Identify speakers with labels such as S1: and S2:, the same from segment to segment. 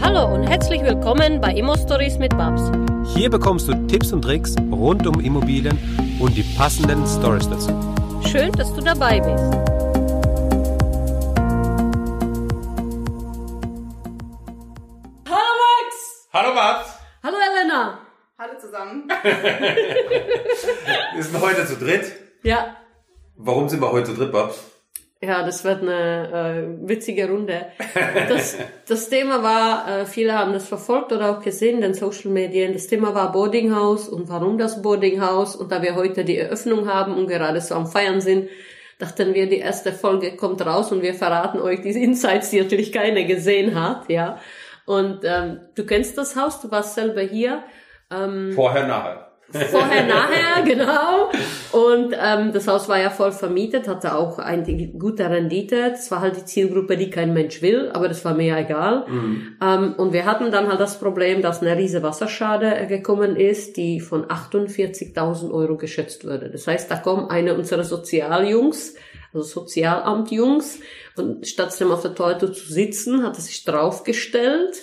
S1: Hallo und herzlich willkommen bei Immo Stories mit Babs.
S2: Hier bekommst du Tipps und Tricks rund um Immobilien und die passenden Stories dazu.
S1: Schön, dass du dabei bist.
S3: Hallo Max!
S4: Hallo Babs!
S1: Hallo Elena!
S3: Hallo zusammen.
S4: Wir sind heute zu dritt.
S1: Ja,
S4: Warum sind wir heute zu dritt, Babs?
S1: Ja, das wird eine äh, witzige Runde. Das, das Thema war, äh, viele haben das verfolgt oder auch gesehen in den Social Medien. Das Thema war Boardinghaus und warum das Boardinghaus. Und da wir heute die Eröffnung haben und gerade so am Feiern sind, dachten wir, die erste Folge kommt raus und wir verraten euch diese Insights, die natürlich keiner gesehen hat, ja. Und ähm, du kennst das Haus, du warst selber hier. Ähm,
S4: Vorher, nachher.
S1: Vorher, nachher, genau. Und ähm, das Haus war ja voll vermietet, hatte auch eine gute Rendite. Das war halt die Zielgruppe, die kein Mensch will, aber das war mir ja egal. Ähm, und wir hatten dann halt das Problem, dass eine riese Wasserschade gekommen ist, die von 48.000 Euro geschätzt wurde. Das heißt, da kommen eine unserer Sozialjungs, also Sozialamtjungs, und statt dem auf der Toilette zu sitzen, hat er sich draufgestellt.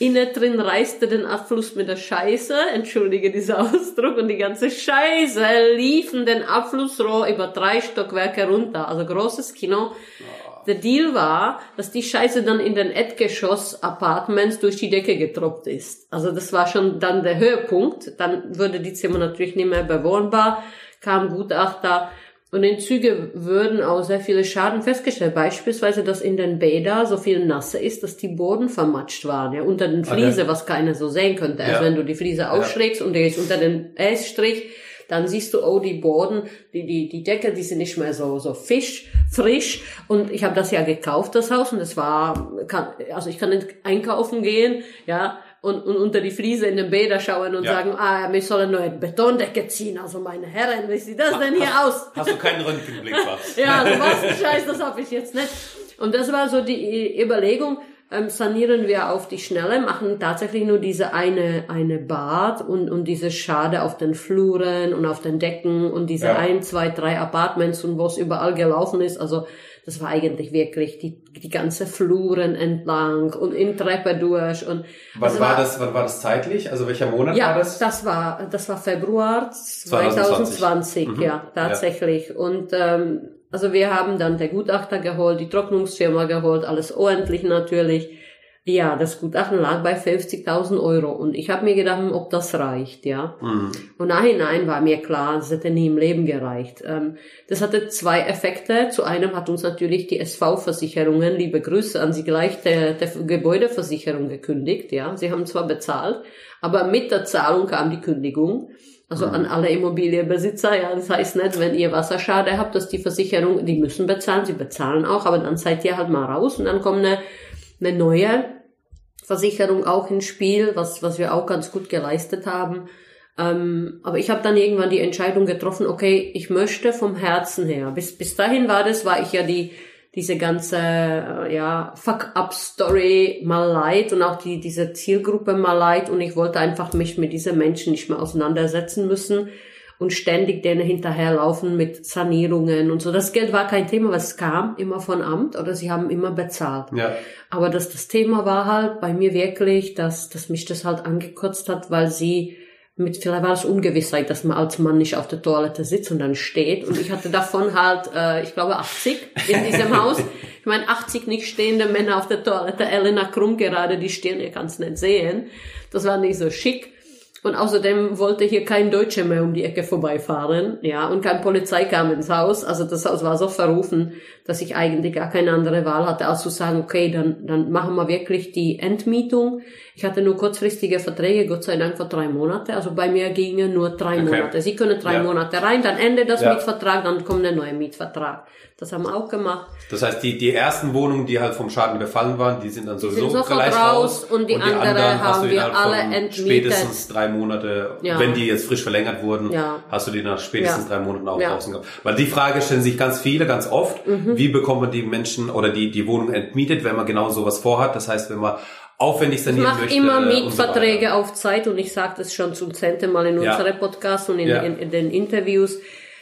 S1: Innen drin reißte den Abfluss mit der Scheiße, entschuldige diesen Ausdruck, und die ganze Scheiße lief in den Abflussrohr über drei Stockwerke runter. Also großes Kino. Der Deal war, dass die Scheiße dann in den Erdgeschoss-Apartments durch die Decke getroppt ist. Also das war schon dann der Höhepunkt. Dann würde die Zimmer natürlich nicht mehr bewohnbar, kam Gutachter, und in Züge würden auch sehr viele Schaden festgestellt. Beispielsweise, dass in den Bädern so viel Nasse ist, dass die Boden vermatscht waren, ja, unter den Fliese, was keiner so sehen könnte. Also
S4: Ja.
S1: wenn du die Fliese ausschlägst und die ist unter den Estrich, dann siehst du, oh, die Boden, die, die, die Decke, die sind nicht mehr so, so fisch, frisch. Und ich habe das ja gekauft, das Haus, und es war, kann, also ich kann nicht einkaufen gehen, ja, und, und unter die Fliese in den Bäder schauen und
S4: Ja.
S1: sagen, ah, wir sollen neue Betondecke ziehen. Also meine Herren, wie sieht das denn hier aus?
S4: Hast du keinen Röntgenblick, Babs?
S1: Ja, also was ein Scheiß, das habe ich jetzt nicht. Und das war so die Überlegung, ähm, sanieren wir auf die Schnelle, machen tatsächlich nur diese eine, eine Bad und, und diese Schade auf den Fluren und auf den Decken und diese
S4: Ja.
S1: ein, zwei, drei Apartments und wo es überall gelaufen ist. Also das war eigentlich wirklich die, die ganze Fluren entlang und in Treppe durch und
S4: Wann
S1: es
S4: war das, wann war das zeitlich? Also welcher Monat
S1: ja,
S4: war das?
S1: das war das war Februar
S4: 2020.
S1: 2020,
S4: Mhm.
S1: ja, tatsächlich. Und ähm, also wir haben dann der Gutachter geholt, die Trocknungsfirma geholt, alles ordentlich natürlich. Ja, das Gutachten lag bei 50.000 Euro und ich habe mir gedacht, ob das reicht, ja.
S4: Mhm.
S1: Und nachhinein war mir klar, das hätte nie im Leben gereicht. Ähm, das hatte zwei Effekte. Zu einem hat uns natürlich die SV-Versicherungen, liebe Grüße an Sie gleich, der, der Gebäudeversicherung gekündigt, ja. Sie haben zwar bezahlt, aber mit der Zahlung kam die Kündigung. Also an alle Immobilienbesitzer, ja, das heißt nicht, wenn ihr Wasserschade habt, dass die Versicherung, die müssen bezahlen, sie bezahlen auch, aber dann seid ihr halt mal raus und dann kommt eine, eine neue Versicherung auch ins Spiel, was, was wir auch ganz gut geleistet haben. Ähm, aber ich habe dann irgendwann die Entscheidung getroffen, okay, ich möchte vom Herzen her. Bis, bis dahin war das, war ich ja die, diese ganze, äh, ja, Fuck-up-Story mal leid und auch die, diese Zielgruppe mal leid und ich wollte einfach mich mit diesen Menschen nicht mehr auseinandersetzen müssen und ständig denen hinterherlaufen mit Sanierungen und so. Das Geld war kein Thema, was kam immer von Amt oder sie haben immer bezahlt.
S4: Ja.
S1: Aber das, das Thema war halt bei mir wirklich, dass, dass mich das halt angekotzt hat, weil sie mit, vielleicht war es Ungewissheit, dass man als Mann nicht auf der Toilette sitzt und dann steht. Und ich hatte davon halt, äh, ich glaube, 80 in diesem Haus. Ich meine, 80 nicht stehende Männer auf der Toilette. Elena Krumm gerade, die stehen, ihr kannst nicht sehen. Das war nicht so schick. Und außerdem wollte hier kein Deutscher mehr um die Ecke vorbeifahren, ja, und kein Polizei kam ins Haus. Also das Haus war so verrufen, dass ich eigentlich gar keine andere Wahl hatte, als zu sagen, okay, dann, dann machen wir wirklich die Entmietung. Ich hatte nur kurzfristige Verträge, Gott sei Dank für drei Monate. Also bei mir gingen nur drei
S4: Okay.
S1: Monate. Sie können drei
S4: Ja.
S1: Monate rein, dann endet das
S4: Ja.
S1: Mietvertrag, dann kommt der neue Mietvertrag. Das haben wir auch gemacht.
S4: Das heißt, die, die ersten Wohnungen, die halt vom Schaden befallen waren, die sind dann sowieso
S1: sind
S4: gleich
S1: raus und die andere
S4: anderen hast
S1: haben wir alle entmietet.
S4: Spätestens drei Monate,
S1: Ja.
S4: wenn die jetzt frisch verlängert wurden, hast du die nach spätestens drei Monaten auch draußen gehabt. Weil die Frage stellen sich ganz viele, ganz oft,
S1: Mhm.
S4: wie bekommt man die Menschen oder die, die Wohnung entmietet, wenn man genau sowas vorhat. Das heißt, wenn man aufwendig
S1: Ich
S4: sanieren
S1: mache
S4: möchte.
S1: immer
S4: und so
S1: Mietverträge
S4: weiter.
S1: auf Zeit und ich sage das schon zum zehnten Mal in
S4: Ja.
S1: unserem Podcast und in,
S4: Ja.
S1: in, in den Interviews.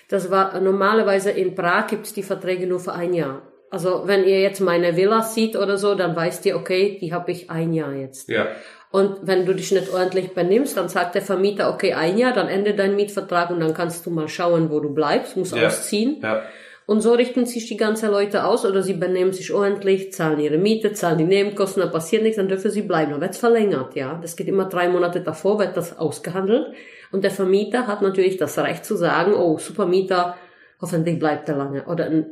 S1: Das war normalerweise in Prag gibt's die Verträge nur für ein Jahr. Also wenn ihr jetzt meine Villa sieht oder so, dann weißt ihr, okay, die habe ich ein Jahr jetzt.
S4: Ja.
S1: Und wenn du dich nicht ordentlich benimmst, dann sagt der Vermieter, okay, ein Jahr, dann endet dein Mietvertrag und dann kannst du mal schauen, wo du bleibst, musst
S4: Ja.
S1: ausziehen.
S4: Ja.
S1: Und so richten sich die ganzen Leute aus oder sie benehmen sich ordentlich, zahlen ihre Miete, zahlen die Nebenkosten, da passiert nichts, dann dürfen sie bleiben. Dann wird's verlängert, ja. Das geht immer drei Monate davor, wird das ausgehandelt. Und der Vermieter hat natürlich das Recht zu sagen, oh, super Mieter, hoffentlich bleibt er lange. Oder ein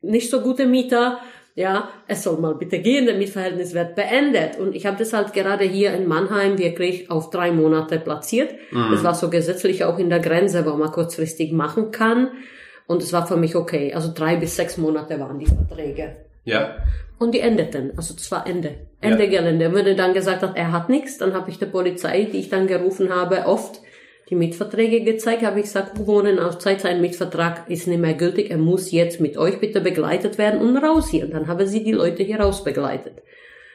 S1: nicht so guter Mieter, ja, es soll mal bitte gehen, der Mietverhältnis wird beendet. Und ich habe das halt gerade hier in Mannheim wirklich auf drei Monate platziert. Das war so gesetzlich auch in der Grenze, wo man kurzfristig machen kann. Und es war für mich okay. Also drei bis sechs Monate waren die Verträge.
S4: Ja.
S1: Und die endeten. Also das war Ende. Ende Gelände. Wenn er dann gesagt hat, er hat nichts, dann habe ich der Polizei, die ich dann gerufen habe, oft die Mietverträge gezeigt, habe ich gesagt, wohnen auf Zeit, sein Mietvertrag ist nicht mehr gültig, er muss jetzt mit euch bitte begleitet werden und raus hier. Und dann haben sie die Leute hier raus begleitet.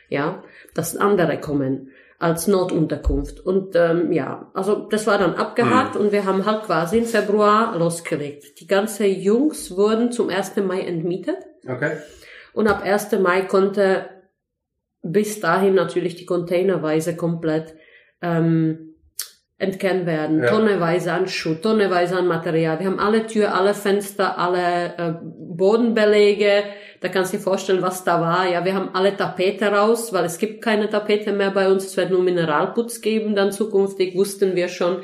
S1: Ja, dass andere kommen als Notunterkunft. Und ähm, ja, also das war dann abgehakt und wir haben halt quasi im Februar losgelegt. Die ganzen Jungs wurden zum 1. Mai entmietet.
S4: Okay.
S1: Und ab 1. Mai konnte bis dahin natürlich die Containerweise komplett ähm, entkernt werden.
S4: Ja.
S1: Tonneweise an Schuh, tonneweise an Material. Wir haben alle Tür, alle Fenster, alle äh, Bodenbeläge. Da kannst du dir vorstellen, was da war. Ja, wir haben alle Tapete raus, weil es gibt keine Tapete mehr bei uns. Es wird nur Mineralputz geben dann zukünftig, wussten wir schon.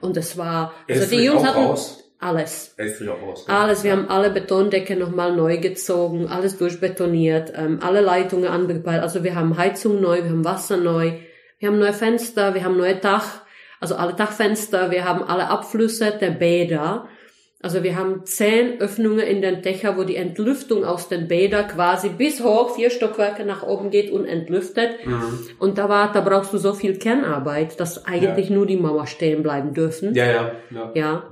S1: Und es war, also die Jungs hatten
S4: raus?
S1: alles.
S4: Raus.
S1: Alles, wir haben alle Betondecke nochmal neu gezogen, alles durchbetoniert, ähm, alle Leitungen angepeilt. Also wir haben Heizung neu, wir haben Wasser neu, wir haben neue Fenster, wir haben neue Dach, also alle Dachfenster, wir haben alle Abflüsse der Bäder. Also wir haben zehn Öffnungen in den Dächer, wo die Entlüftung aus den Bädern quasi bis hoch, vier Stockwerke nach oben geht und entlüftet. Und da war, da brauchst du so viel Kernarbeit, dass eigentlich nur die Mauer stehen bleiben dürfen.
S4: Ja, ja, ja.
S1: Ja.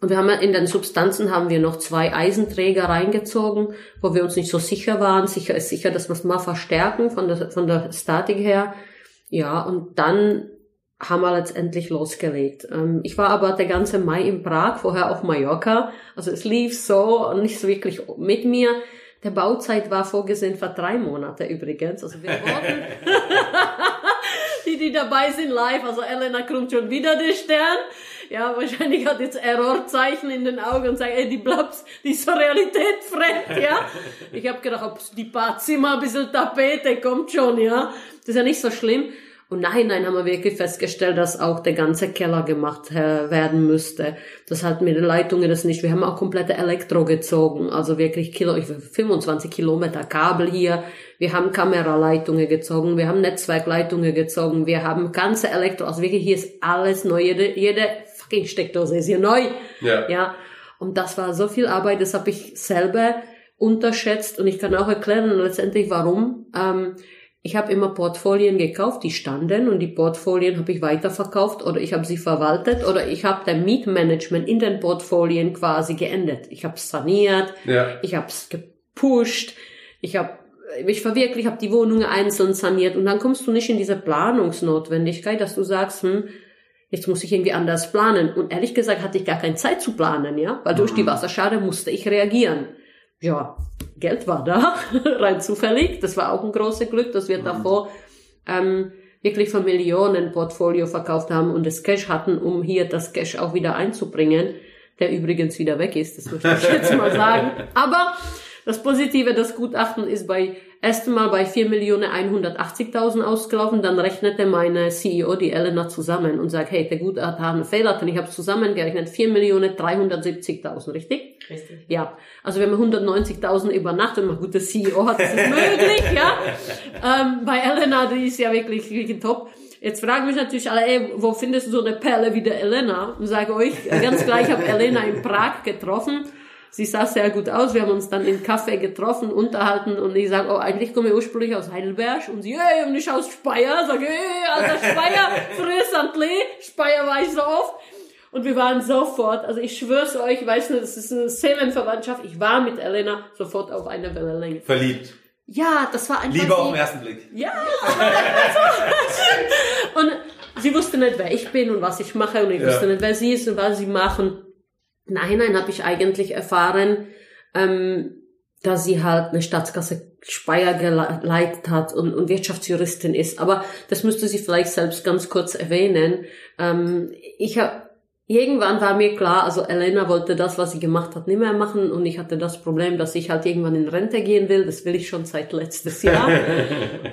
S1: Und wir haben ja in den Substanzen haben wir noch zwei Eisenträger reingezogen, wo wir uns nicht so sicher waren. Sicher ist sicher, dass wir es mal verstärken von der, von der Statik her. Ja, und dann haben wir letztendlich losgelegt. Ähm, ich war aber der ganze Mai in Prag, vorher auf Mallorca. Also es lief so und nicht so wirklich mit mir. Der Bauzeit war vorgesehen für drei Monate übrigens. Also wir wollten, die, die dabei sind live, also Elena krümmt schon wieder den Stern. Ja, wahrscheinlich hat jetzt Errorzeichen in den Augen und sagt, ey, die Blabs, die ist so realitätfremd, ja. Ich habe gedacht, ob die paar Zimmer, ein bisschen Tapete, kommt schon, ja. Das ist ja nicht so schlimm. Und nein, nein, haben wir wirklich festgestellt, dass auch der ganze Keller gemacht äh, werden müsste. Das hat mit den Leitungen das nicht. Wir haben auch komplette Elektro gezogen, also wirklich Kilo, ich 25 Kilometer Kabel hier. Wir haben Kameraleitungen gezogen, wir haben Netzwerkleitungen gezogen, wir haben ganze Elektro, also wirklich hier ist alles neu. Jede, jede fucking Steckdose ist hier neu.
S4: Ja.
S1: Ja. Und das war so viel Arbeit, das habe ich selber unterschätzt und ich kann auch erklären letztendlich warum. Ähm, ich habe immer Portfolien gekauft, die standen und die Portfolien habe ich weiterverkauft oder ich habe sie verwaltet oder ich habe der Mietmanagement in den Portfolien quasi geändert. Ich habe saniert,
S4: Ja.
S1: ich habe es gepusht, ich habe ich verwirklicht, habe die Wohnungen einzeln saniert und dann kommst du nicht in diese Planungsnotwendigkeit, dass du sagst, hm, jetzt muss ich irgendwie anders planen. Und ehrlich gesagt hatte ich gar keine Zeit zu planen, ja, weil durch die Wasserschade musste ich reagieren. Ja, Geld war da, rein zufällig. Das war auch ein großes Glück, dass wir davor ähm, wirklich für Millionen Portfolio verkauft haben und das Cash hatten, um hier das Cash auch wieder einzubringen, der übrigens wieder weg ist, das möchte ich jetzt mal sagen. Aber das Positive, das Gutachten ist bei ersten Mal bei 4.180.000 ausgelaufen, dann rechnete meine CEO, die Elena, zusammen und sagt, hey, der Gutachter hat einen Fehler, denn ich habe zusammengerechnet, 4.370.000, richtig?
S3: Richtig.
S1: Ja, also wenn man 190.000 über Nacht, wenn man gute CEO hat, ist es möglich, ja. Ähm, bei Elena, die ist ja wirklich, wirklich top. Jetzt fragen mich natürlich alle, ey, wo findest du so eine Perle wie der Elena? Und sage euch, ganz gleich, ich habe Elena in Prag getroffen. Sie sah sehr gut aus. Wir haben uns dann in Café getroffen, unterhalten und ich sage, oh, eigentlich komme ich ursprünglich aus Heidelberg. Und sie, hey, und ich aus Speyer. Sag, hey, alter Speyer. Lee, Speyer war ich so oft. Und wir waren sofort, also ich schwör's euch, ich weiß nicht, das ist eine Seelenverwandtschaft. Ich war mit Elena sofort auf einer Wellenlänge.
S4: Verliebt.
S1: Ja, das war einfach
S4: Liebe auf den ersten Blick.
S1: ja. und sie wusste nicht, wer ich bin und was ich mache und ich
S4: Ja.
S1: wusste nicht, wer sie ist und was sie machen. Nein, nein, habe ich eigentlich erfahren, ähm, dass sie halt eine Staatskasse Speyer geleitet hat und, und Wirtschaftsjuristin ist. Aber das müsste sie vielleicht selbst ganz kurz erwähnen. Ähm, ich habe irgendwann war mir klar, also Elena wollte das, was sie gemacht hat, nicht mehr machen und ich hatte das Problem, dass ich halt irgendwann in Rente gehen will. Das will ich schon seit letztes Jahr.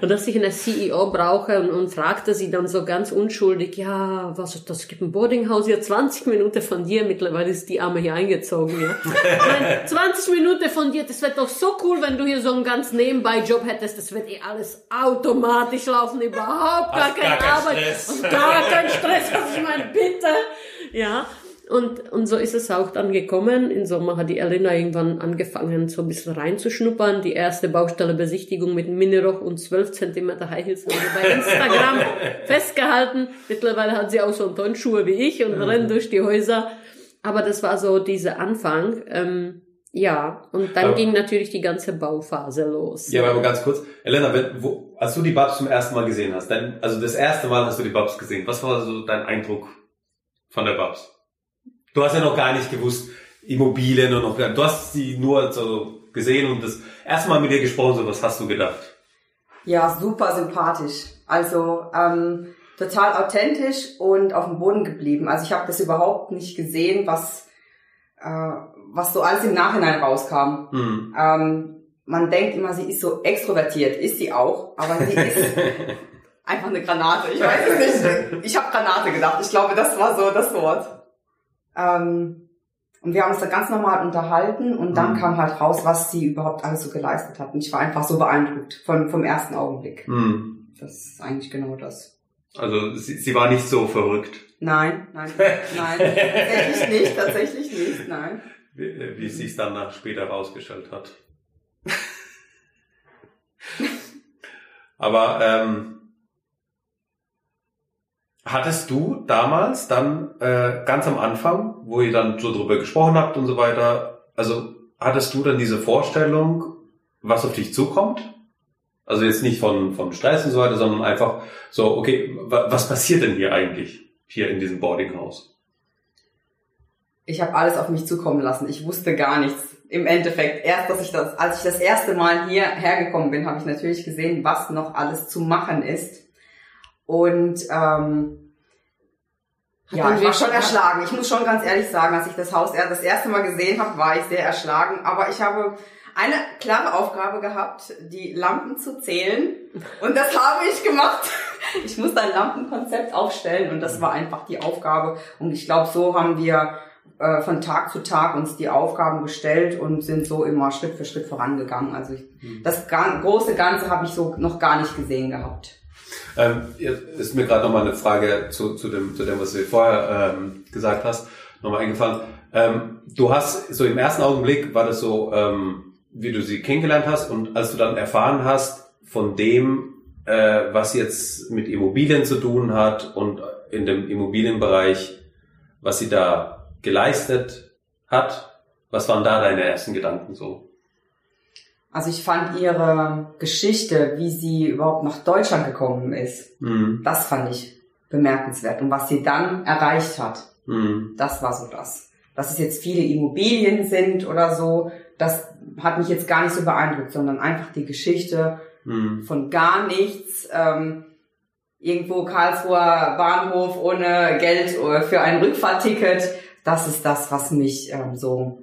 S1: und dass ich eine CEO brauche und, und fragte sie dann so ganz unschuldig, ja, was, das gibt ein Boardinghaus hier 20 Minuten von dir. Mittlerweile ist die Arme hier eingezogen, ja. meine, 20 Minuten von dir, das wird doch so cool, wenn du hier so einen ganz Nebenbei-Job hättest. Das wird eh alles automatisch laufen, überhaupt gar keine
S4: gar
S1: Arbeit
S4: Stress.
S1: und gar kein Stress. Also ich meine, bitte. Ja, und, und so ist es auch dann gekommen. Im Sommer hat die Elena irgendwann angefangen, so ein bisschen reinzuschnuppern. Die erste Baustellebesichtigung mit Minirock und 12 Zentimeter High Heels haben wir bei Instagram festgehalten. Mittlerweile hat sie auch so Turnschuhe wie ich und rennt durch die Häuser. Aber das war so dieser Anfang. Ähm, ja, und dann
S4: Aber-
S1: ging natürlich die ganze Bauphase los.
S4: Ja, aber ganz kurz. Elena, wenn, wo, als du die Babs zum ersten Mal gesehen hast, dann, also das erste Mal hast du die Babs gesehen, was war so dein Eindruck von der Babs? Du hast ja noch gar nicht gewusst, Immobilien und noch, gar- du hast sie nur so gesehen und das erste Mal mit ihr gesprochen, so was hast du gedacht?
S3: Ja, super sympathisch. Also ähm, total authentisch und auf dem Boden geblieben. Also ich habe das überhaupt nicht gesehen, was äh, was so alles im Nachhinein rauskam.
S4: Hm.
S3: Ähm, man denkt immer, sie ist so extrovertiert, ist sie auch, aber sie ist einfach eine Granate. Ich weiß es nicht. Ich habe Granate gedacht. Ich glaube, das war so das Wort. Ähm, und wir haben uns da ganz normal unterhalten und dann
S4: Mhm.
S3: kam halt raus, was sie überhaupt alles so geleistet hat. Und ich war einfach so beeindruckt von, vom ersten Augenblick.
S4: Hm.
S3: Das ist eigentlich genau das.
S4: Also sie, sie war nicht so verrückt,
S3: Nein, nein, nein, tatsächlich nicht, tatsächlich nicht, nein.
S4: wie, wie es sich dann nach später rausgestellt hat. Aber ähm, hattest du damals dann äh, ganz am Anfang, wo ihr dann so drüber gesprochen habt und so weiter, also hattest du dann diese Vorstellung, was auf dich zukommt? Also jetzt nicht von, von Stress und so weiter, sondern einfach so, okay, wa was passiert denn hier eigentlich, hier in diesem Boardinghaus?
S3: Ich habe alles auf mich zukommen lassen. Ich wusste gar nichts. Im Endeffekt, erst dass ich das, als ich das erste Mal hierher gekommen bin, habe ich natürlich gesehen, was noch alles zu machen ist. Und ähm,
S1: Hat
S3: ja, ich war schon erschlagen. Ich muss schon ganz ehrlich sagen, als ich das Haus das erste Mal gesehen habe, war ich sehr erschlagen. Aber ich habe eine klare Aufgabe gehabt, die Lampen zu zählen. Und das habe ich gemacht. Ich musste ein Lampenkonzept aufstellen und das war einfach die Aufgabe. Und ich glaube, so haben wir äh, von Tag zu Tag uns die Aufgaben gestellt und sind so immer Schritt für Schritt vorangegangen. Also ich, das gan- große Ganze habe ich so noch gar nicht gesehen gehabt.
S4: Ähm, jetzt ist mir gerade nochmal eine Frage zu, zu, dem, zu dem, was du vorher ähm, gesagt hast, nochmal eingefallen. Ähm, du hast, so im ersten Augenblick war das so, ähm, wie du sie kennengelernt hast und als du dann erfahren hast von dem, äh, was jetzt mit Immobilien zu tun hat und in dem Immobilienbereich, was sie da geleistet hat, was waren da deine ersten Gedanken so?
S3: Also ich fand ihre Geschichte, wie sie überhaupt nach Deutschland gekommen ist,
S4: Hm,
S3: das fand ich bemerkenswert. Und was sie dann erreicht hat,
S4: hm,
S3: das war so das. Dass es jetzt viele Immobilien sind oder so, das hat mich jetzt gar nicht so beeindruckt, sondern einfach die Geschichte
S4: hm.
S3: von gar nichts, ähm, irgendwo Karlsruher Bahnhof ohne Geld äh, für ein Rückfahrticket. Das ist das, was mich ähm, so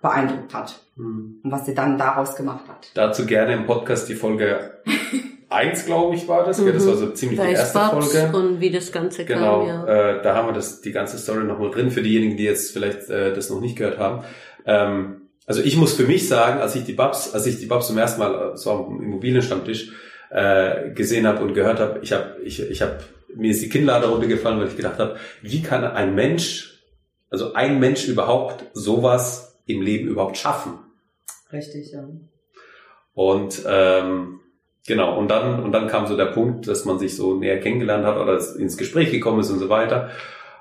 S3: beeindruckt hat
S4: hm.
S3: und was sie dann daraus gemacht hat.
S4: Dazu gerne im Podcast die Folge 1, glaube ich, war das. gell? Das war so ziemlich die
S1: Weiß
S4: erste
S1: Babs
S4: Folge.
S1: und wie das Ganze
S4: Genau,
S1: kam, ja.
S4: äh, da haben wir das, die ganze Story nochmal drin, für diejenigen, die jetzt vielleicht äh, das noch nicht gehört haben. Ähm, also ich muss für mich sagen, als ich die Babs, als ich die Babs zum ersten Mal, äh, so am Immobilienstammtisch, äh, gesehen habe und gehört habe, ich habe, ich, ich habe, mir ist die Kinnlade runtergefallen, weil ich gedacht habe, wie kann ein Mensch, also ein Mensch überhaupt sowas im Leben überhaupt schaffen?
S3: Richtig, ja.
S4: Und ähm, genau, und dann, und dann kam so der Punkt, dass man sich so näher kennengelernt hat oder ins Gespräch gekommen ist und so weiter.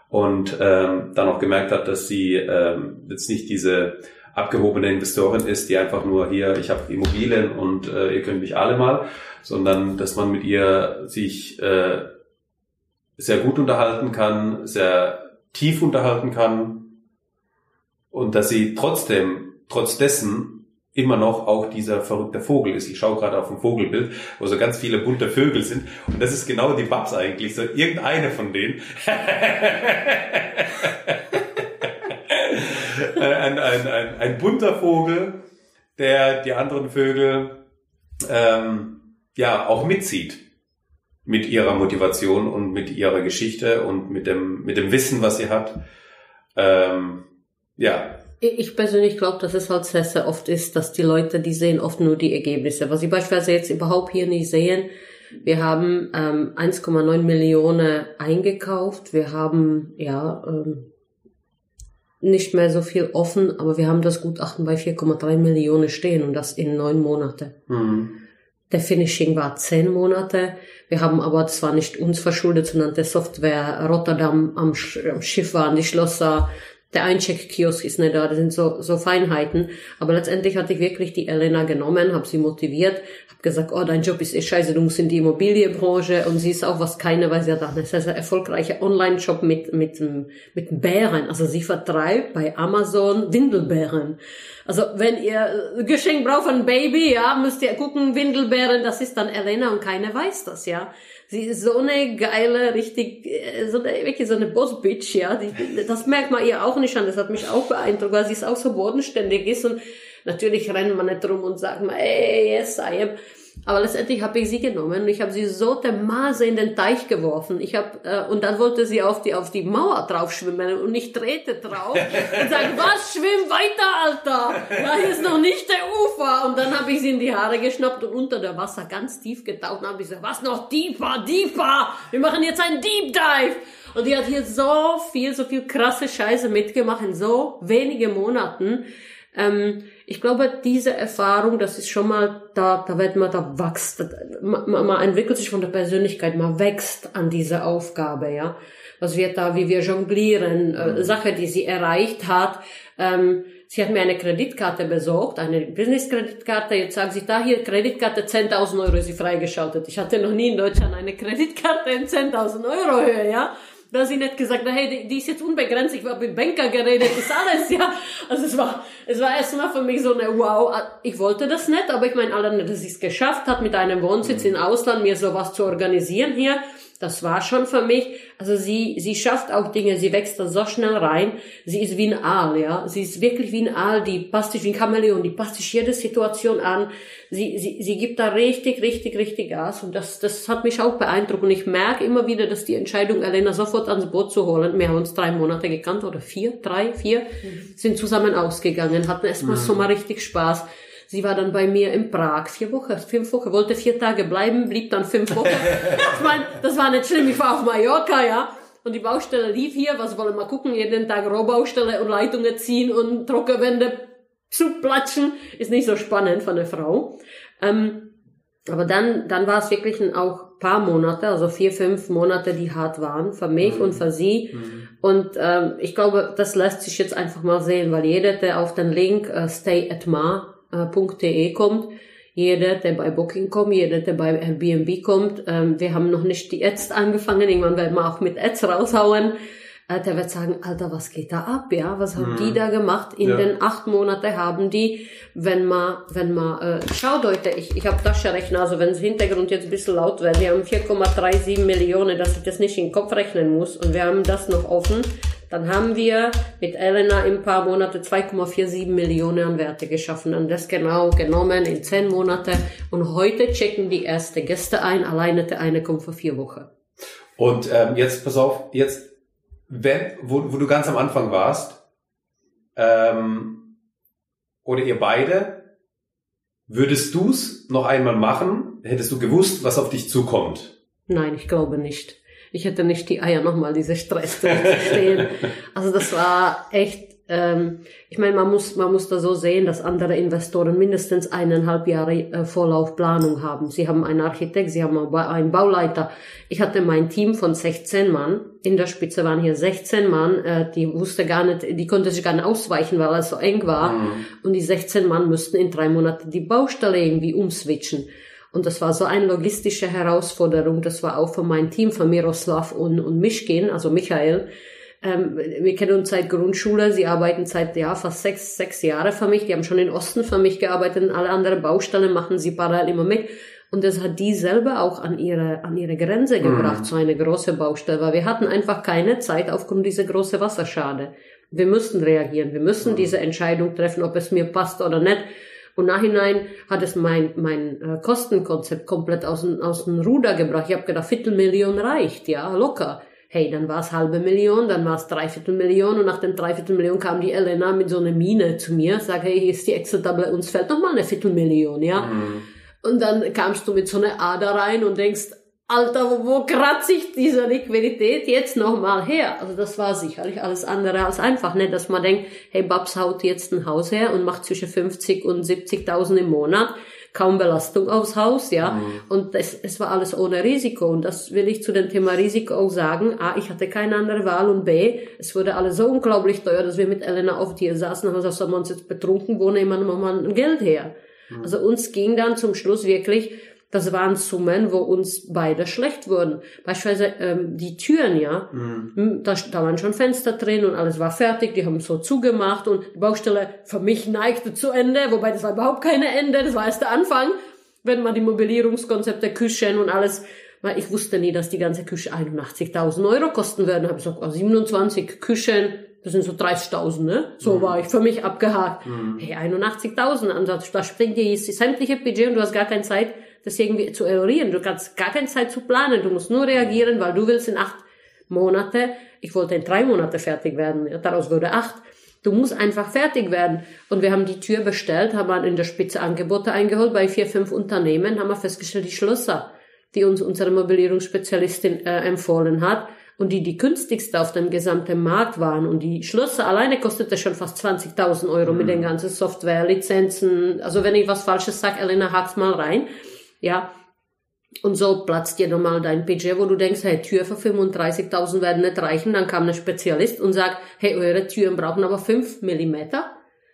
S4: Und ähm, dann auch gemerkt hat, dass sie ähm, jetzt nicht diese abgehobene Investorin ist, die einfach nur hier, ich habe Immobilien und äh, ihr könnt mich alle mal, sondern dass man mit ihr sich äh, sehr gut unterhalten kann, sehr tief unterhalten kann und dass sie trotzdem, trotz dessen immer noch auch dieser verrückte Vogel ist. Ich schaue gerade auf ein Vogelbild, wo so ganz viele bunte Vögel sind. Und das ist genau die Babs eigentlich, so irgendeine von denen. ein, ein, ein, ein bunter Vogel, der die anderen Vögel ähm, ja auch mitzieht mit ihrer Motivation und mit ihrer Geschichte und mit dem mit dem Wissen, was sie hat. Ähm, ja,
S1: ich persönlich glaube, dass es halt sehr, sehr oft ist, dass die Leute, die sehen oft nur die Ergebnisse. Was sie beispielsweise jetzt überhaupt hier nicht sehen, wir haben ähm, 1,9 Millionen eingekauft. Wir haben ja ähm, nicht mehr so viel offen, aber wir haben das Gutachten bei 4,3 Millionen stehen und das in neun Monate. Mhm. Der Finishing war zehn Monate. Wir haben aber zwar nicht uns verschuldet, sondern der Software Rotterdam am, am Schiff waren die Schlosser, der Eincheckkiosk ist nicht da, das sind so, so Feinheiten. Aber letztendlich hatte ich wirklich die Elena genommen, habe sie motiviert, habe gesagt, oh, dein Job ist eh scheiße, du musst in die Immobilienbranche und sie ist auch was keine, weil sie hat eine sehr, sehr erfolgreiche Online-Shop mit, mit, mit Bären. Also sie vertreibt bei Amazon Windelbären. Also wenn ihr Geschenk braucht von Baby, ja, müsst ihr gucken, Windelbären, das ist dann Elena und keiner weiß das, ja. Sie ist so eine geile, richtig, äh, so eine, wirklich so eine Boss-Bitch, ja. Die, das merkt man ihr auch nicht an. Das hat mich auch beeindruckt, weil sie ist auch so bodenständig ist und natürlich rennt man nicht rum und sagt mal, ey, yes, I am. Aber letztendlich habe ich sie genommen und ich habe sie so dermaßen in den Teich geworfen. Ich habe äh, und dann wollte sie auf die auf die Mauer drauf schwimmen und ich drehte drauf und sage, was schwimm weiter, Alter? Hier ist noch nicht der Ufer. Und dann habe ich sie in die Haare geschnappt und unter der Wasser ganz tief getaucht und habe ich gesagt, was noch deeper, deeper? Wir machen jetzt einen Deep Dive. Und die hat hier so viel, so viel krasse Scheiße mitgemacht in so wenige Monaten. Ähm, ich glaube, diese Erfahrung, das ist schon mal, da, da wird man, da wächst, man, man entwickelt sich von der Persönlichkeit, man wächst an diese Aufgabe, ja. Was wird da, wie wir jonglieren, äh, mhm. Sache, die sie erreicht hat, ähm, Sie hat mir eine Kreditkarte besorgt, eine Business-Kreditkarte. Jetzt sagen sie, da hier Kreditkarte 10.000 Euro ist sie freigeschaltet. Ich hatte noch nie in Deutschland eine Kreditkarte in 10.000 Euro Höhe, ja da sie nicht gesagt, hey, die, die ist jetzt unbegrenzt, ich habe mit Banker geredet, ist alles, ja. Also es war, es war erstmal für mich so eine Wow, ich wollte das nicht, aber ich meine, alleine, dass sie es geschafft hat, mit einem Wohnsitz mhm. im Ausland mir sowas zu organisieren hier, das war schon für mich. Also sie, sie schafft auch Dinge, sie wächst da so schnell rein. Sie ist wie ein Aal, ja. Sie ist wirklich wie ein Aal, die passt sich wie ein Chamäleon, die passt sich jede Situation an. Sie, sie, sie gibt da richtig, richtig, richtig Gas. Und das, das hat mich auch beeindruckt. Und ich merke immer wieder, dass die Entscheidung, Elena sofort ans Boot zu holen, wir haben uns drei Monate gekannt oder vier, drei, vier, mhm. sind zusammen ausgegangen, hatten erstmal mhm. so mal richtig Spaß Sie war dann bei mir in Prag, vier Wochen, fünf Wochen, wollte vier Tage bleiben, blieb dann fünf Wochen. ich meine, das war nicht schlimm, ich war auf Mallorca, ja. Und die Baustelle lief hier, was wollen wir gucken, jeden Tag Rohbaustelle und Leitungen ziehen und Trockenwände zu platschen, ist nicht so spannend von der Frau. Ähm, aber dann, dann war es wirklich ein auch paar Monate, also vier, fünf Monate, die hart waren für mich mhm. und für sie. Mhm. Und ähm, ich glaube, das lässt sich jetzt einfach mal sehen, weil jeder, der auf den Link äh, Stay at Ma äh, kommt. Jeder, der bei Booking kommt, jeder, der bei Airbnb kommt. Ähm, wir haben noch nicht die Ads angefangen. Irgendwann werden wir auch mit Ads raushauen. Äh, der wird sagen, Alter, was geht da ab? Ja, was haben mhm. die da gemacht? In ja. den acht Monaten haben die, wenn man, wenn man, äh, schaut Leute, ich, ich habe Taschenrechner, also wenn das Hintergrund jetzt ein bisschen laut wird, wir haben 4,37 Millionen, dass ich das nicht in den Kopf rechnen muss und wir haben das noch offen. Dann haben wir mit Elena in ein paar Monate 2,47 Millionen an Werte geschaffen und das genau genommen in zehn Monate. Und heute checken die erste Gäste ein. Alleine der eine kommt vor vier Wochen.
S4: Und ähm, jetzt pass auf, jetzt wenn, wo, wo du ganz am Anfang warst, ähm, oder ihr beide, würdest du's noch einmal machen? Hättest du gewusst, was auf dich zukommt?
S1: Nein, ich glaube nicht ich hätte nicht die Eier nochmal diese Stress zu stehen. Also das war echt, ähm, ich meine, man muss, man muss da so sehen, dass andere Investoren mindestens eineinhalb Jahre äh, Vorlaufplanung haben. Sie haben einen Architekt, sie haben einen Bauleiter. Ich hatte mein Team von 16 Mann. In der Spitze waren hier 16 Mann, äh, die wusste gar nicht, die konnte sich gar nicht ausweichen, weil es so eng war. Mhm. Und die 16 Mann müssten in drei Monaten die Baustelle irgendwie umswitchen. Und das war so eine logistische Herausforderung. Das war auch von meinem Team, von Miroslav und, und Mischkin, also Michael, ähm, wir kennen uns seit Grundschule, sie arbeiten seit ja fast sechs, sechs Jahre für mich, die haben schon in Osten für mich gearbeitet und alle anderen Baustellen machen sie parallel immer mit. Und das hat die selber auch an ihre, an ihre Grenze gebracht, mhm. so eine große Baustelle, weil wir hatten einfach keine Zeit aufgrund dieser großen Wasserschade. Wir mussten reagieren, wir müssen mhm. diese Entscheidung treffen, ob es mir passt oder nicht. Und nachhinein hat es mein, mein äh, Kostenkonzept komplett aus, aus dem Ruder gebracht. Ich habe gedacht, Viertelmillion reicht, ja, locker. Hey, dann war es halbe Million, dann war es dreiviertel Million und nach dem dreiviertel Million kam die Elena mit so einer Mine zu mir, sagt, hey, hier ist die Excel-Tabelle, uns fällt noch mal eine Viertelmillion, ja. Mhm. Und dann kamst du mit so einer Ader rein und denkst, Alter, wo, wo kratze ich diese Liquidität jetzt nochmal her? Also das war sicherlich alles andere als einfach, ne? dass man denkt, hey, Babs haut jetzt ein Haus her und macht zwischen 50 und 70.000 im Monat, kaum Belastung aufs Haus, ja. Mhm. Und das, es war alles ohne Risiko. Und das will ich zu dem Thema Risiko auch sagen. A, ich hatte keine andere Wahl und B, es wurde alles so unglaublich teuer, dass wir mit Elena auf die saßen und haben gesagt, sollen wir uns jetzt betrunken, wo nehmen wir mal Geld her? Mhm. Also uns ging dann zum Schluss wirklich, das waren Summen, wo uns beide schlecht wurden. Beispielsweise ähm, die Türen, ja, mhm. Hm, da, da waren schon Fenster drin und alles war fertig, die haben so zugemacht und die Baustelle für mich neigte zu Ende, wobei das war überhaupt keine Ende, das war erst der Anfang, wenn man die Mobilierungskonzepte, Küchen und alles weil ich wusste nie, dass die ganze Küche 81.000 Euro kosten werden. Habe ich gesagt, oh, 27 Küchen, das sind so 30.000, ne? So mhm. war ich für mich abgehakt. Mhm. Hey, 81.000, Ansatz, da springt dir sämtliche Budget und du hast gar keine Zeit, das irgendwie zu eruieren. Du kannst gar keine Zeit zu planen. Du musst nur reagieren, weil du willst in acht Monate, ich wollte in drei Monate fertig werden, daraus wurde acht. Du musst einfach fertig werden. Und wir haben die Tür bestellt, haben in der Spitze Angebote eingeholt bei vier, fünf Unternehmen, haben wir festgestellt, die Schlösser, die uns unsere Mobilierungsspezialistin äh, empfohlen hat und die die günstigste auf dem gesamten Markt waren und die Schlösser alleine kostete schon fast 20.000 Euro mhm. mit den ganzen Software, Lizenzen. Also wenn ich was Falsches sage, Elena, hakt's mal rein. Ja. Und so platzt dir nochmal dein Budget, wo du denkst, hey, Tür für 35.000 werden nicht reichen. Dann kam ein Spezialist und sagt, hey, eure Türen brauchen aber 5 Millimeter.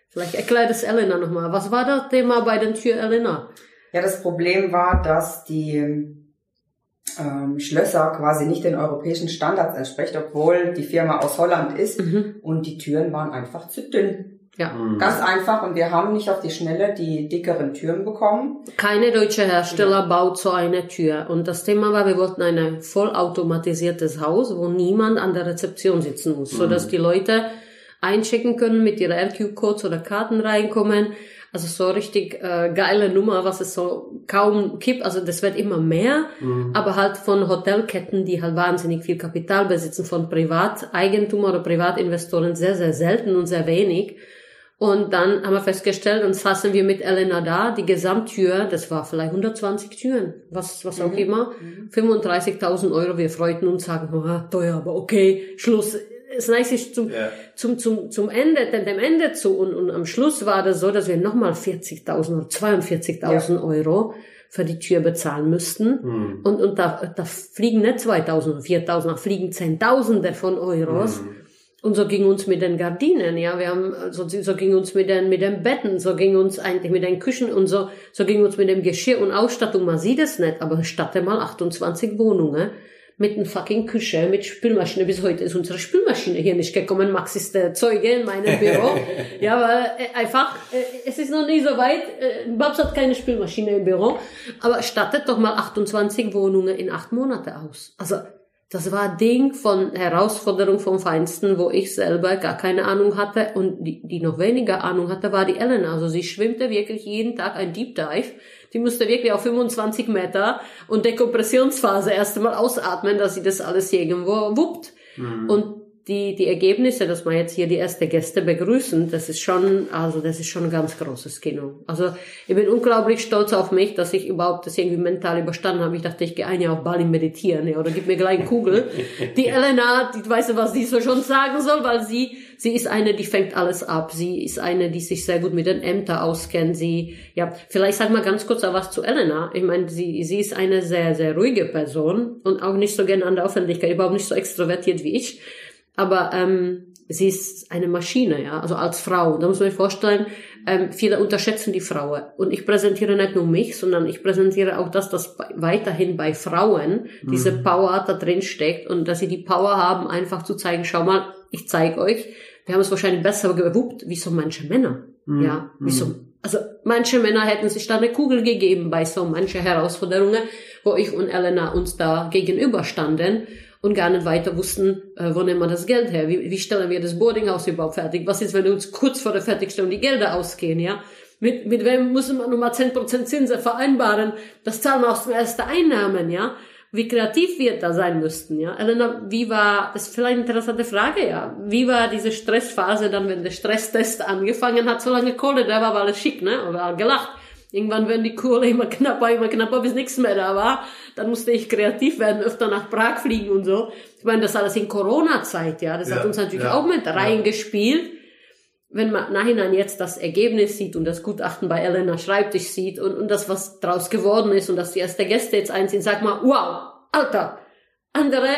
S1: Vielleicht erklärt es Elena nochmal. Was war das Thema bei den Tür, Elena?
S3: Ja, das Problem war, dass die ähm, Schlösser quasi nicht den europäischen Standards entspricht, obwohl die Firma aus Holland ist mhm. und die Türen waren einfach zu dünn. Ja. Mhm. Ganz einfach und wir haben nicht auf die Schnelle die dickeren Türen bekommen.
S1: Keine deutsche Hersteller ja. baut so eine Tür. Und das Thema war, wir wollten ein vollautomatisiertes Haus, wo niemand an der Rezeption sitzen muss, mhm. so dass die Leute einschicken können, mit ihren RQ-Codes oder Karten reinkommen. Also so richtig äh, geile Nummer, was es so kaum gibt. Also das wird immer mehr, mhm. aber halt von Hotelketten, die halt wahnsinnig viel Kapital besitzen, von Privateigentum oder Privatinvestoren sehr, sehr selten und sehr wenig. Und dann haben wir festgestellt, und saßen wir mit Elena da, die Gesamttür, das war vielleicht 120 Türen, was, was auch mhm. immer, 35.000 Euro, wir freuten uns, sagen, oh, teuer, aber okay, Schluss. Es neigt sich zum, ja. zum, zum, zum Ende, denn dem Ende zu, und, und am Schluss war das so, dass wir nochmal 40.000 oder 42.000 ja. Euro für die Tür bezahlen müssten. Mhm. Und, und da, da fliegen nicht 2.000 oder 4.000, da fliegen Zehntausende von Euros. Mhm. Und so ging uns mit den Gardinen, ja, wir haben, so, so ging uns mit den, mit den Betten, so ging uns eigentlich mit den Küchen und so, so ging uns mit dem Geschirr und Ausstattung, man sieht es nicht, aber statte mal 28 Wohnungen mit einer fucking Küche, mit Spülmaschine. Bis heute ist unsere Spülmaschine hier nicht gekommen. Max ist der Zeuge in meinem Büro. ja, weil äh, einfach, äh, es ist noch nie so weit. Äh, Babs hat keine Spülmaschine im Büro. Aber stattet doch mal 28 Wohnungen in acht Monate aus. Also, das war Ding von Herausforderung vom Feinsten, wo ich selber gar keine Ahnung hatte und die, die noch weniger Ahnung hatte, war die Ellen. Also sie schwimmte wirklich jeden Tag ein Deep Dive. Die musste wirklich auf 25 Meter und Dekompressionsphase erst einmal ausatmen, dass sie das alles irgendwo wuppt. Mhm. Und die, die Ergebnisse, dass wir jetzt hier die erste Gäste begrüßen, das ist schon, also das ist schon ein ganz großes Kino. Also ich bin unglaublich stolz auf mich, dass ich überhaupt das irgendwie mental überstanden habe. Ich dachte, ich gehe ein Jahr auf Bali meditieren, ja, oder gib mir gleich eine Kugel. Die Elena, die weiß, was sie so schon sagen soll, weil sie, sie ist eine, die fängt alles ab. Sie ist eine, die sich sehr gut mit den Ämtern auskennt. Sie, ja, vielleicht sag mal ganz kurz auch was zu Elena. Ich meine, sie, sie ist eine sehr, sehr ruhige Person und auch nicht so gerne an der Öffentlichkeit, überhaupt nicht so extrovertiert wie ich. Aber ähm, sie ist eine Maschine, ja, also als Frau. Da muss man sich vorstellen, ähm, viele unterschätzen die Frau. Und ich präsentiere nicht nur mich, sondern ich präsentiere auch das, dass weiterhin bei Frauen diese
S4: Mhm.
S1: Power da drin steckt und dass sie die Power haben, einfach zu zeigen, schau mal, ich zeige euch, wir haben es wahrscheinlich besser gewuppt, wie so manche Männer.
S4: Mhm.
S1: Ja, wie so, also manche Männer hätten sich da eine Kugel gegeben bei so manche Herausforderungen, wo ich und Elena uns da gegenüberstanden und gar nicht weiter wussten, äh, wo nehmen wir das Geld her? Wie, wie stellen wir das Boardinghaus überhaupt fertig? Was ist, wenn uns kurz vor der Fertigstellung die Gelder ausgehen, ja? Mit, mit wem muss man nur mal 10% Zinsen vereinbaren? Das zahlen wir aus den ersten Einnahmen, ja? Wie kreativ wir da sein müssten, ja? Elena, wie war, das ist vielleicht eine interessante Frage, ja? Wie war diese Stressphase dann, wenn der Stresstest angefangen hat, solange Kohle da war, war alles schick, ne? Oder gelacht. Irgendwann werden die Kohle immer knapper, immer knapper, bis nichts mehr da war. Dann musste ich kreativ werden, öfter nach Prag fliegen und so. Ich meine, das alles in Corona-Zeit, ja. Das
S4: Ja,
S1: hat uns natürlich
S4: ja,
S1: auch mit
S4: ja.
S1: reingespielt. Wenn man nachhinein jetzt das Ergebnis sieht und das Gutachten bei Elena Schreibtisch sieht und, und das, was draus geworden ist und dass die erste Gäste jetzt einziehen, sagt man, wow, Alter, andere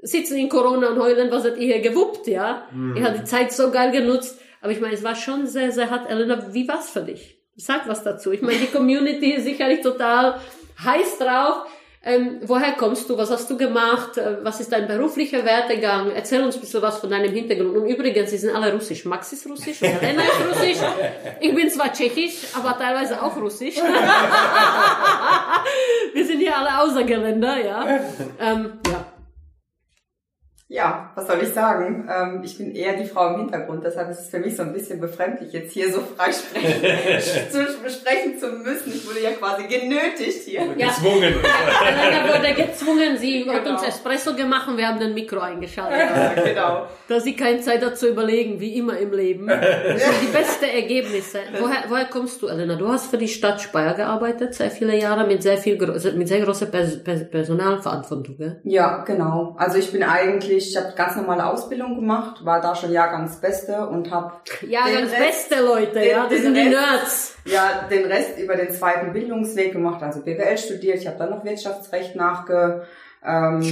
S1: sitzen in Corona und heulen, was habt ihr hier gewuppt, ja? Ihr habt die Zeit so geil genutzt. Aber ich meine, es war schon sehr, sehr hart. Elena, wie war's für dich? Sag was dazu. Ich meine, die Community ist sicherlich total heiß drauf. Ähm, woher kommst du? Was hast du gemacht? Äh, Was ist dein beruflicher Werdegang? Erzähl uns ein bisschen was von deinem Hintergrund. Und übrigens, sie sind alle russisch. Max ist russisch, Elena ist russisch. Ich bin zwar tschechisch, aber teilweise auch russisch. Wir sind hier alle Außergeländer, ja. Ähm, ja.
S3: Ja, was soll ich sagen? Ähm, ich bin eher die Frau im Hintergrund, deshalb ist es für mich so ein bisschen befremdlich, jetzt hier so frei sprechen, zu sprechen zu müssen. Ich wurde ja quasi genötigt hier.
S1: Ja.
S5: Gezwungen.
S1: Elena wurde gezwungen, sie hat
S3: Genau.
S1: uns Espresso gemacht und wir haben den Mikro eingeschaltet.
S3: Ja, genau.
S1: Da sie keine Zeit hat zu überlegen, wie immer im Leben. Das sind die besten Ergebnisse. Woher, woher kommst du, Elena? Du hast für die Stadt Speyer gearbeitet, sehr viele Jahre, mit sehr viel, gro- mit sehr großer Pers Pers Personalverantwortung, gell?
S3: Ja, genau. Also ich bin eigentlich, ich habe ganz normale Ausbildung gemacht, war da schon Jahrgangsbeste und habe
S1: Ja,
S3: Den
S1: ganz
S3: Rest-
S1: beste Leute, ja,
S3: den-
S1: das
S3: den
S1: sind die Nerds.
S3: ja den Rest über den zweiten Bildungsweg gemacht, also BWL studiert. Ich habe dann noch Wirtschaftsrecht nachge ähm.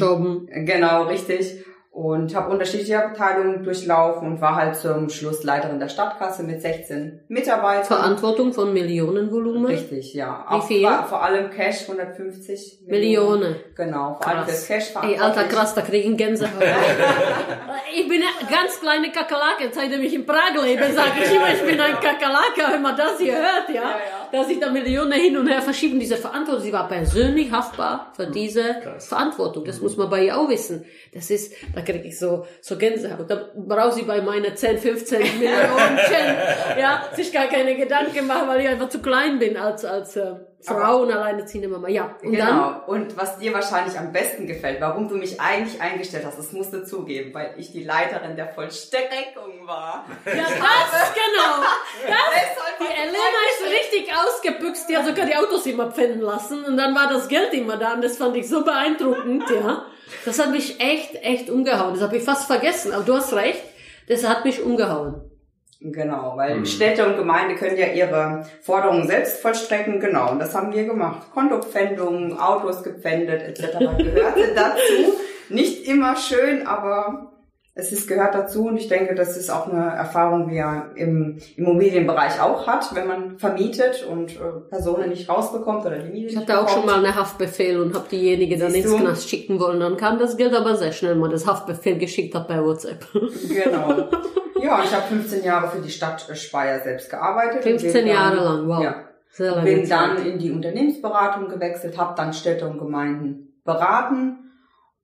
S3: Genau, richtig. Und habe unterschiedliche Abteilungen durchlaufen und war halt zum Schluss Leiterin der Stadtkasse mit 16 Mitarbeitern.
S1: Verantwortung von Millionenvolumen.
S3: Richtig, ja.
S1: Wie
S3: Auch
S1: viel?
S3: Vor, vor allem Cash, 150
S1: Millionen.
S3: Genau, vor allem
S1: Krass.
S3: fürs Cash
S1: Ey, Alter, krass, da krieg ich einen Gänsehaut. ich bin eine ganz kleine Kakerlake, seitdem ich in Prag lebe, sage ich immer, ich bin ein Kakerlake, wenn man das hier hört, ja.
S3: Ja, ja.
S1: Dass sich da Millionen hin und her verschieben, diese Verantwortung, sie war persönlich haftbar für diese Verantwortung. Das muss man bei ihr auch wissen. Das ist, da krieg ich so, so Gänsehaut. Da braucht sie bei meinen 10, 15 Millionen, ja, sich gar keine Gedanken machen, weil ich einfach zu klein bin als, als, äh, Frau und alleinerziehende Mama. Ja. Und dann?
S3: Genau. Und was dir wahrscheinlich am besten gefällt, warum du mich eigentlich eingestellt hast, das musst du zugeben, weil ich die Leiterin der Vollstreckung war.
S1: Ja, das, genau. Das, die Elena ist richtig ausgebüxt, die hat sogar die Autos immer pfänden lassen und dann war das Geld immer da und das fand ich so beeindruckend, ja. Das hat mich echt, echt umgehauen. Das habe ich fast vergessen, aber du hast recht, das hat mich umgehauen.
S3: Genau, weil Städte und Gemeinde können ja ihre Forderungen selbst vollstrecken. Genau, und das haben wir gemacht. Kontopfändungen, Autos gepfändet etc. gehörte dazu. Nicht immer schön, aber es ist gehört dazu und ich denke, das ist auch eine Erfahrung, die er im Immobilienbereich auch hat, wenn man vermietet und äh, Personen nicht rausbekommt oder die Miete
S1: Ich
S3: nicht
S1: hatte auch schon mal einen Haftbefehl und habe diejenige dann
S3: Siehst
S1: ins? Knast schicken wollen. Dann kam das Geld aber sehr schnell mal das Haftbefehl geschickt hat bei WhatsApp.
S3: Genau. Ja, ich habe 15 Jahre für die Stadt Speyer selbst gearbeitet. und
S1: 15
S3: bin dann-
S1: Jahre lang, wow.
S3: Ja,
S1: Sehr lange
S3: bin dann in die Unternehmensberatung gewechselt, habe dann Städte und Gemeinden beraten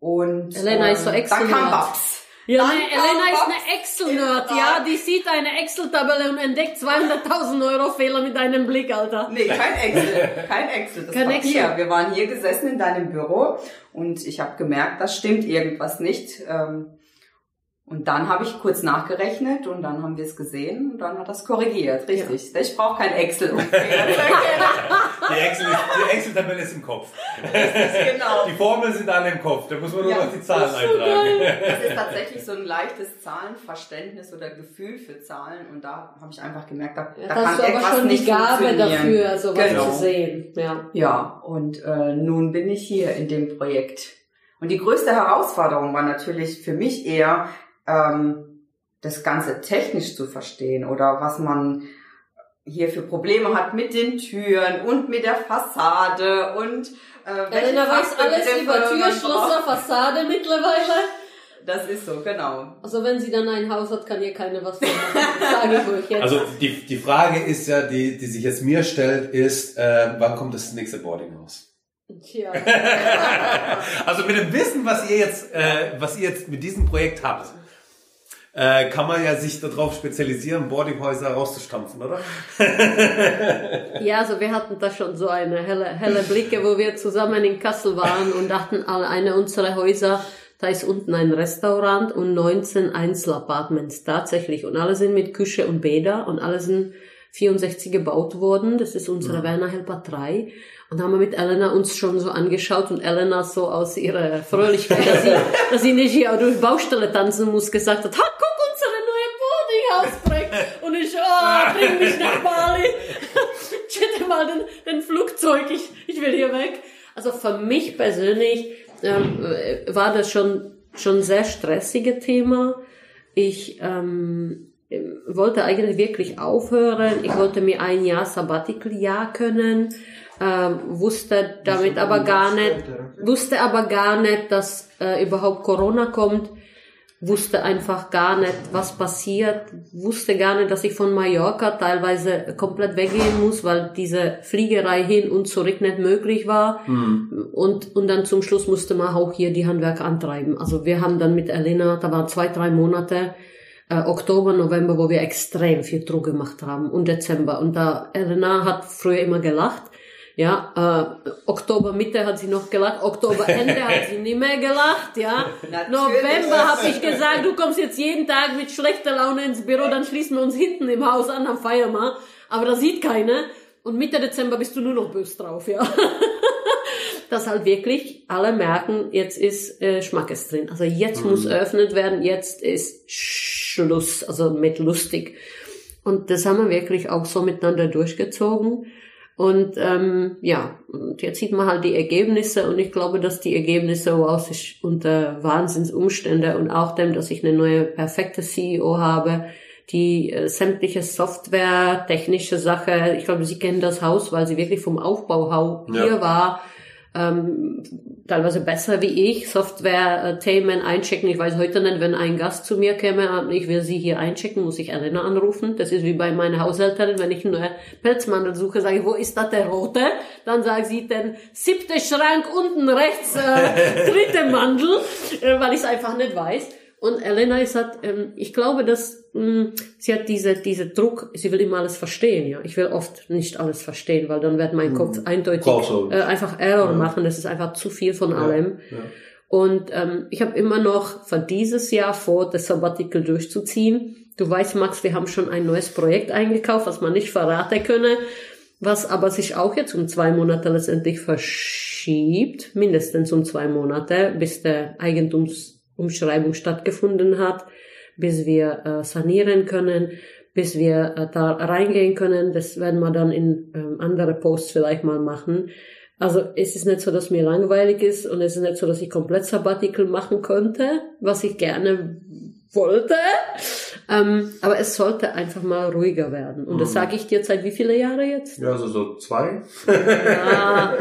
S3: und
S1: Elena ist so
S3: ähm, Dann kam. Babs.
S1: Ja,
S3: Dann kam
S1: Elena ist eine Excel-Nerd, ja. Die sieht eine Excel-Tabelle und entdeckt 200.000 Euro Fehler mit einem Blick, Alter.
S3: Nee, kein Excel, kein Excel, das
S1: Kein
S3: Papier.
S1: Excel.
S3: Wir waren hier gesessen in deinem Büro und ich habe gemerkt, das stimmt irgendwas nicht. Ähm, Und dann habe ich kurz nachgerechnet und dann haben wir es gesehen und dann hat das korrigiert. Richtig. Ich brauche kein Excel. Um
S5: Die Excel- die Excel-Tabelle ist im Kopf.
S3: genau.
S5: Die Formeln sind alle im Kopf. Da muss man nur
S3: Ja.
S5: noch die Zahlen eintragen.
S3: Das ist tatsächlich so ein leichtes Zahlenverständnis oder Gefühl für Zahlen und da habe ich einfach gemerkt, da, da
S1: Da
S3: kann
S1: hast du aber
S3: etwas
S1: schon die
S3: nicht
S1: Gabe dafür, sowas
S3: Genau.
S1: zu sehen. Ja.
S3: Ja, und äh, nun bin ich hier in dem Projekt. Und die größte Herausforderung war natürlich für mich eher, ähm, das Ganze technisch zu verstehen oder was man hier für Probleme hat mit den Türen und mit der Fassade und äh, welche
S1: Elena weiß alles über Türschlosser. Fassade mittlerweile.
S3: Das ist so, genau.
S1: Also wenn sie dann ein Haus hat, kann ihr keiner was machen. Sage ich euch jetzt.
S5: Also die, die Frage ist ja, die, die sich jetzt mir stellt, ist, äh, wann kommt das nächste Boardinghaus?
S1: Tja.
S5: Also mit dem Wissen, was ihr jetzt, äh, was ihr jetzt mit diesem Projekt habt, äh, kann man ja sich darauf spezialisieren, Boardinghäuser rauszustampfen, oder?
S1: Ja, also wir hatten da schon so eine helle, helle Blicke, wo wir zusammen in Kassel waren und dachten, alle eine unserer Häuser, da ist unten ein Restaurant und 19 Einzelapartments tatsächlich. Und alle sind mit Küche und Bäder und alle sind 64 gebaut worden. Das ist unsere Werner Helper 3. Und da haben wir mit Elena uns schon so angeschaut und Elena so aus ihrer Fröhlichkeit, dass sie, dass sie nicht hier durch Baustelle tanzen muss, gesagt hat, ha, guck, unsere neue Boardinghaus-Projekt. Und ich, oh, bring mich nach Bali. Chitte mal den, den Flugzeug, ich, ich will hier weg. Also für mich persönlich ähm, äh, war das schon schon sehr stressige Thema. Ich ähm, wollte eigentlich wirklich aufhören. Ich wollte mir ein Jahr Sabbatical-Jahr können, ähm, wusste damit aber gar nicht, wusste aber gar nicht, dass äh, überhaupt Corona kommt, wusste einfach gar nicht, was passiert, wusste gar nicht, dass ich von Mallorca teilweise komplett weggehen muss, weil diese Fliegerei hin und zurück nicht möglich war. Und, und dann zum Schluss musste man auch hier die Handwerker antreiben. Also wir haben dann mit Elena, da waren zwei, drei Monate, äh, Oktober, November, wo wir extrem viel Druck gemacht haben und Dezember. Und da Elena hat früher immer gelacht. Ja, äh, Oktober Mitte hat sie noch gelacht, Oktober Ende hat sie nicht mehr gelacht, ja.
S3: Natürlich.
S1: November habe ich gesagt, du kommst jetzt jeden Tag mit schlechter Laune ins Büro, dann schließen wir uns hinten im Haus an, am feiern wir. Aber da sieht keiner. Und Mitte Dezember bist du nur noch böse drauf, ja. Dass halt wirklich alle merken, jetzt ist äh, Schmackes drin. Also jetzt muss eröffnet werden, jetzt ist Schluss, also mit lustig. Und das haben wir wirklich auch so miteinander durchgezogen. Und ähm, ja, und jetzt sieht man halt die Ergebnisse und ich glaube, dass die Ergebnisse wow, sich unter Wahnsinnsumstände und auch dem, dass ich eine neue perfekte CEO habe, die äh, sämtliche Software, technische Sache, ich glaube, Sie kennen das Haus, weil sie wirklich vom Aufbau hau-
S5: Ja.
S1: hier war, ähm, teilweise besser wie ich, Software-Themen einchecken. Ich weiß heute nicht, wenn ein Gast zu mir käme und ich will sie hier einchecken, muss ich Elena anrufen. Das ist wie bei meiner Haushälterin, wenn ich einen neuen Pelzmantel suche, sage ich, wo ist das der rote? Dann sagt sie, den siebte Schrank unten rechts, äh, dritte Mandel, äh, weil ich es einfach nicht weiß. Und Elena ist halt, ähm, ich glaube, dass mh, sie hat diese diese Druck, sie will immer alles verstehen, ja. Ich will oft nicht alles verstehen, weil dann wird mein Kopf eindeutig äh, einfach Error machen. Das ist einfach zu viel von allem. Und ähm, ich habe immer noch für dieses Jahr vor, das Sabbatical durchzuziehen. Du weißt, Max, wir haben schon ein neues Projekt eingekauft, was man nicht verraten könne, was aber sich auch jetzt um zwei Monate letztendlich verschiebt, mindestens um zwei Monate, bis der Eigentumsumschreibung stattgefunden hat, bis wir äh, sanieren können, bis wir äh, da reingehen können. Das werden wir dann in ähm, andere Posts vielleicht mal machen. Also es ist nicht so, dass mir langweilig ist und es ist nicht so, dass ich komplett Sabbatical machen könnte, was ich gerne wollte. Ähm, aber es sollte einfach mal ruhiger werden. Und das sage ich dir seit wie viele Jahre jetzt?
S5: Ja, also so zwei.
S1: Ja,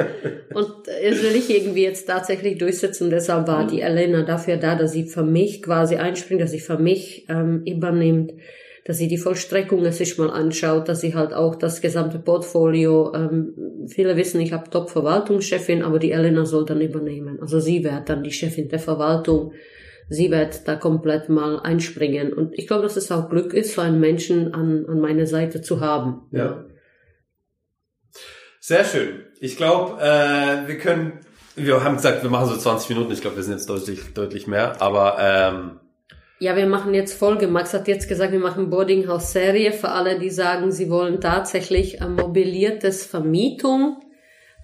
S1: und das will ich irgendwie jetzt tatsächlich durchsetzen. Deshalb war die Elena dafür da, dass sie für mich quasi einspringt, dass sie für mich ähm, übernimmt, dass sie die Vollstreckungen sich mal anschaut, dass sie halt auch das gesamte Portfolio, ähm, viele wissen, ich habe Top-Verwaltungschefin, aber die Elena soll dann übernehmen. Also sie wird dann die Chefin der Verwaltung. Sie wird da komplett mal einspringen. Und ich glaube, dass es auch Glück ist, so einen Menschen an, an meiner Seite zu haben.
S5: Ja. Sehr schön. Ich glaube, äh, wir können, wir haben gesagt, wir machen so 20 Minuten. Ich glaube, wir sind jetzt deutlich, deutlich mehr. Aber ähm,
S1: Ja, wir machen jetzt Folge. Max hat jetzt gesagt, wir machen Boarding House Serie für alle, die sagen, sie wollen tatsächlich ein mobiliertes Vermietung.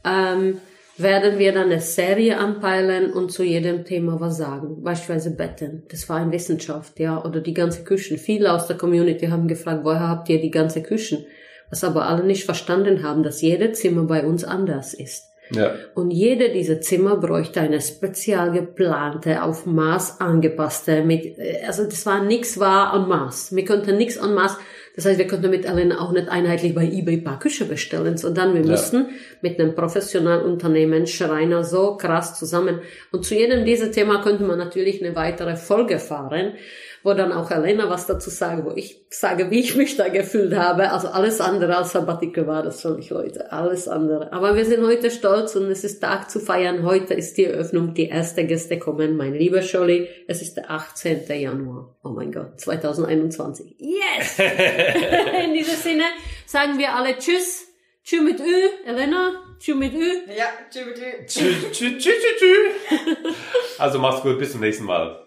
S1: Ähm, werden wir dann eine Serie anpeilen und zu jedem Thema was sagen. Beispielsweise Betten. Das war in Wissenschaft, ja. Oder die ganze Küchen. Viele aus der Community haben gefragt, woher habt ihr die ganze Küchen? Was aber alle nicht verstanden haben, dass jedes Zimmer bei uns anders ist.
S4: Ja.
S1: Und jede dieser Zimmer bräuchte eine spezial geplante, auf Maß angepasste, mit, äh, also das war nichts war an Maß. Wir konnten nichts an Maß, das heißt, wir konnten mit Elena auch nicht einheitlich bei eBay ein paar Küche bestellen, sondern wir
S4: Ja.
S1: mussten mit einem professionellen Unternehmen Schreiner so krass zusammen. Und zu jedem dieser Thema könnte man natürlich eine weitere Folge fahren, wo dann auch Elena was dazu sagt, wo ich sage, wie ich mich da gefühlt habe. Also alles andere als Sabbatical war das für mich, Leute. Alles andere. Aber wir sind heute stolz und es ist Tag zu feiern. Heute ist die Eröffnung. Die ersten Gäste kommen. Mein lieber Scholli, es ist der 18. Januar. Oh mein Gott, 2021. Yes! In diesem Sinne sagen wir alle Tschüss. Tschüss mit Ü. Elena, Tschüss mit Ü.
S3: Ja, tschüss, tschüss.
S5: Tschüss, tschüss, tschüss, tschüss, tschüss.
S4: Also mach's gut, bis zum nächsten Mal.